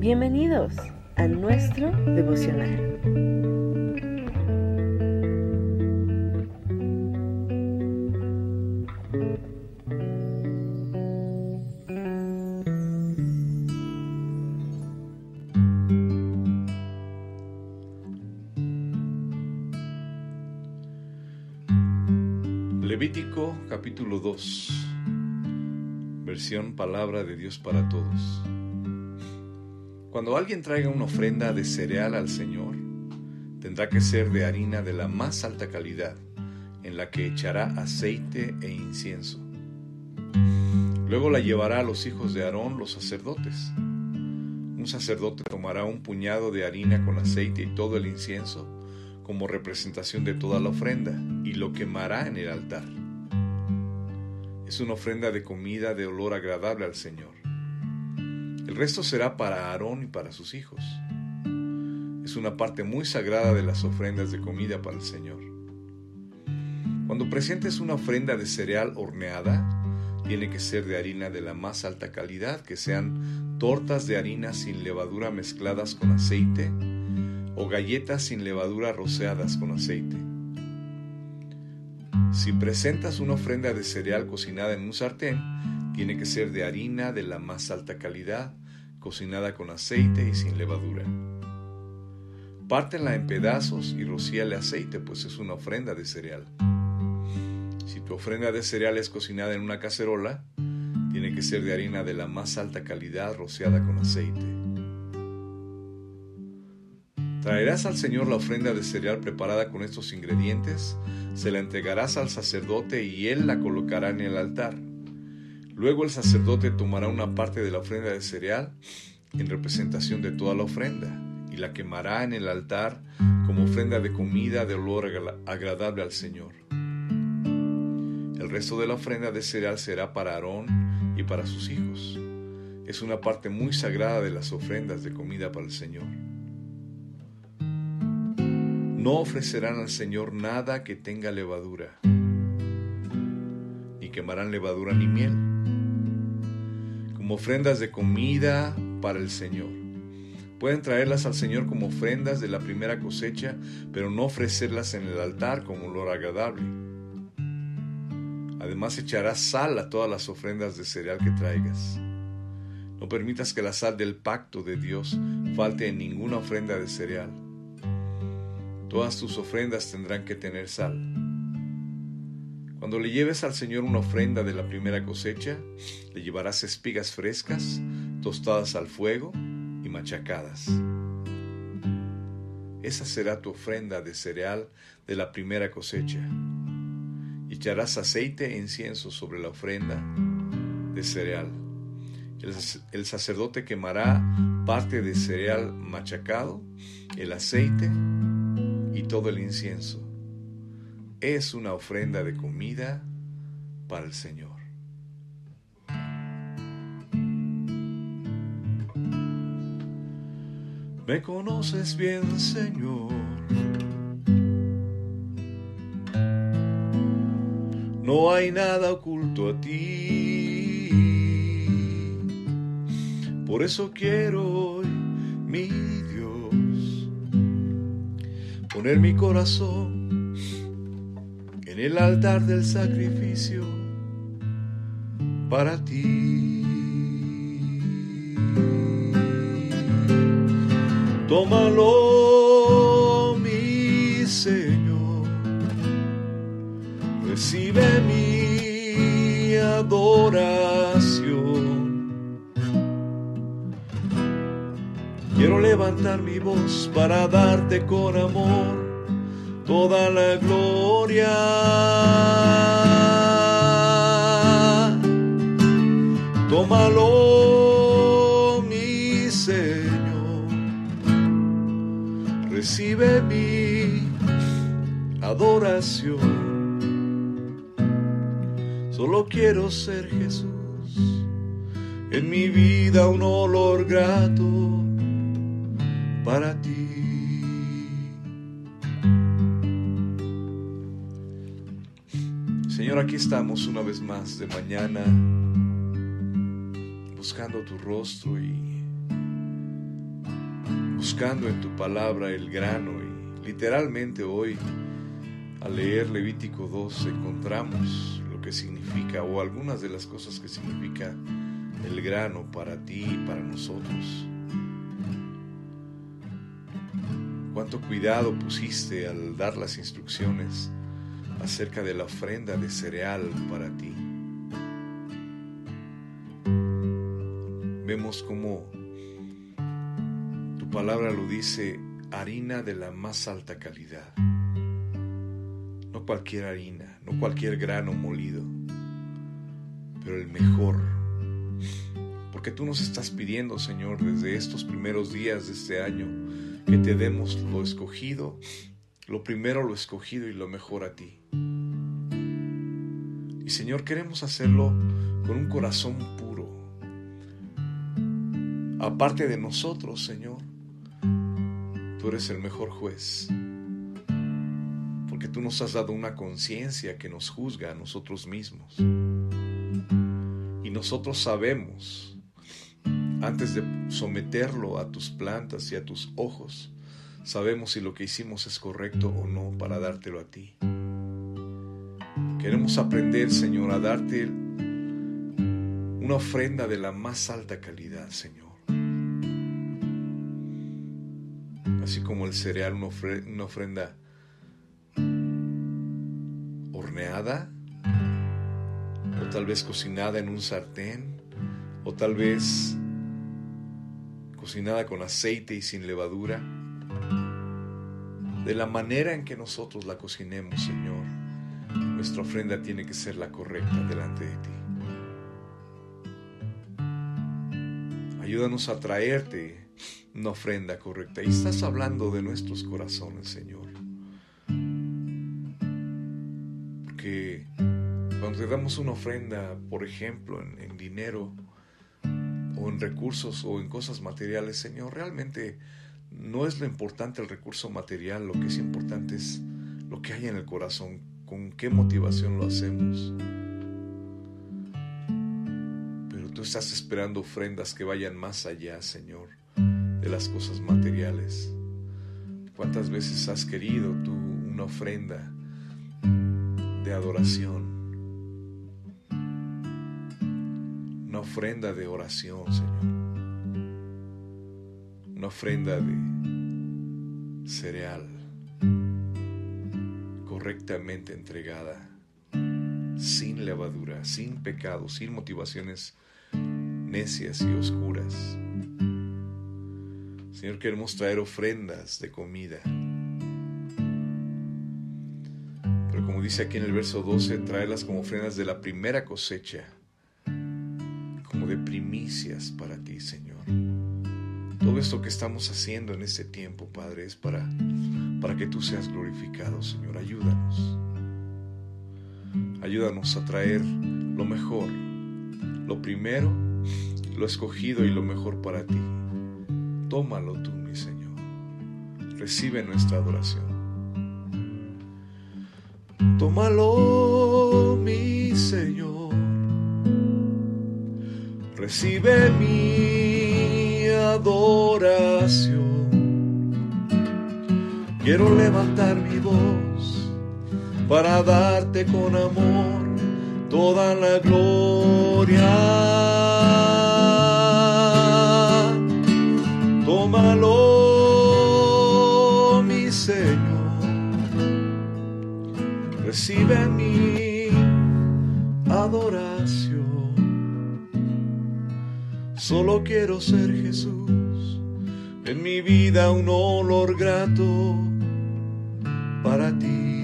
Bienvenidos a nuestro devocional. Levítico capítulo 2 Versión Palabra de Dios para Todos Cuando alguien traiga una ofrenda de cereal al Señor, tendrá que ser de harina de la más alta calidad, en la que echará aceite e incienso. Luego la llevará a los hijos de Aarón, los sacerdotes. Un sacerdote tomará un puñado de harina con aceite y todo el incienso como representación de toda la ofrenda y lo quemará en el altar. Es una ofrenda de comida de olor agradable al Señor. El resto será para Aarón y para sus hijos. Es una parte muy sagrada de las ofrendas de comida para el Señor. Cuando presentes una ofrenda de cereal horneada, tiene que ser de harina de la más alta calidad, que sean tortas de harina sin levadura mezcladas con aceite, o galletas sin levadura rociadas con aceite. Si presentas una ofrenda de cereal cocinada en un sartén, tiene que ser de harina de la más alta calidad, cocinada con aceite y sin levadura. Pártela en pedazos y rocíale aceite, pues es una ofrenda de cereal. Si tu ofrenda de cereal es cocinada en una cacerola, tiene que ser de harina de la más alta calidad rociada con aceite. Traerás al Señor la ofrenda de cereal preparada con estos ingredientes, se la entregarás al sacerdote y él la colocará en el altar. Luego el sacerdote tomará una parte de la ofrenda de cereal en representación de toda la ofrenda y la quemará en el altar como ofrenda de comida de olor agradable al Señor. El resto de la ofrenda de cereal será para Aarón y para sus hijos. Es una parte muy sagrada de las ofrendas de comida para el Señor. No ofrecerán al Señor nada que tenga levadura, ni quemarán levadura ni miel, como ofrendas de comida para el Señor. Pueden traerlas al Señor como ofrendas de la primera cosecha, pero no ofrecerlas en el altar como olor agradable. Además echarás sal a todas las ofrendas de cereal que traigas. No permitas que la sal del pacto de Dios falte en ninguna ofrenda de cereal Todas tus ofrendas tendrán que tener sal. Cuando le lleves al Señor una ofrenda de la primera cosecha, le llevarás espigas frescas, tostadas al fuego y machacadas. Esa será tu ofrenda de cereal de la primera cosecha. Y echarás aceite e incienso sobre la ofrenda de cereal. El, el sacerdote quemará parte de cereal machacado, el aceite y todo el incienso es una ofrenda de comida para el Señor. Me conoces bien, Señor. No hay nada oculto a ti. Por eso quiero hoy mi poner mi corazón en el altar del sacrificio para ti. Tómalo, mi Señor, recibe mi adoración. Quiero levantar mi voz para darte con amor toda la gloria. Tómalo, mi Señor, recibe mi adoración. Solo quiero ser Jesús, en mi vida un olor grato para ti. Señor, aquí estamos una vez más de mañana buscando tu rostro y buscando en tu palabra el grano y literalmente hoy al leer Levítico 2 encontramos lo que significa o algunas de las cosas que significa el grano para ti y para nosotros. Cuánto cuidado pusiste al dar las instrucciones acerca de la ofrenda de cereal para ti. Vemos como tu palabra lo dice, harina de la más alta calidad cualquier harina, no cualquier grano molido, pero el mejor. Porque tú nos estás pidiendo, Señor, desde estos primeros días de este año, que te demos lo escogido, lo primero lo escogido y lo mejor a ti. Y Señor, queremos hacerlo con un corazón puro. Aparte de nosotros, Señor, tú eres el mejor juez tú nos has dado una conciencia que nos juzga a nosotros mismos. Y nosotros sabemos, antes de someterlo a tus plantas y a tus ojos, sabemos si lo que hicimos es correcto o no para dártelo a ti. Queremos aprender, Señor, a darte una ofrenda de la más alta calidad, Señor. Así como el cereal, una ofrenda o tal vez cocinada en un sartén, o tal vez cocinada con aceite y sin levadura. De la manera en que nosotros la cocinemos, Señor, nuestra ofrenda tiene que ser la correcta delante de ti. Ayúdanos a traerte una ofrenda correcta. Y estás hablando de nuestros corazones, Señor. cuando te damos una ofrenda, por ejemplo, en, dinero o en recursos o en cosas materiales, Señor, realmente no es lo importante el recurso material, lo que es importante es lo que hay en el corazón, con qué motivación lo hacemos. Pero tú estás esperando ofrendas que vayan más allá, Señor, de las cosas materiales. ¿Cuántas veces has querido tú una ofrenda de adoración? ofrenda de oración, Señor. Una ofrenda de cereal correctamente entregada, sin levadura, sin pecado, sin motivaciones necias y oscuras. Señor, queremos traer ofrendas de comida. Pero como dice aquí en el verso 12, traerlas como ofrendas de la primera cosecha de primicias para ti, Señor. Todo esto que estamos haciendo en este tiempo, Padre, es para, para que tú seas glorificado, Señor. Ayúdanos. Ayúdanos a traer lo mejor, lo primero, lo escogido y lo mejor para ti. Tómalo tú, mi Señor. Recibe nuestra adoración. Tómalo, mi Señor recibe mi adoración. Quiero levantar mi voz para darte con amor toda la gloria. Tómalo, mi Señor, recibe mi Solo quiero ser Jesús, en mi vida un olor grato para ti.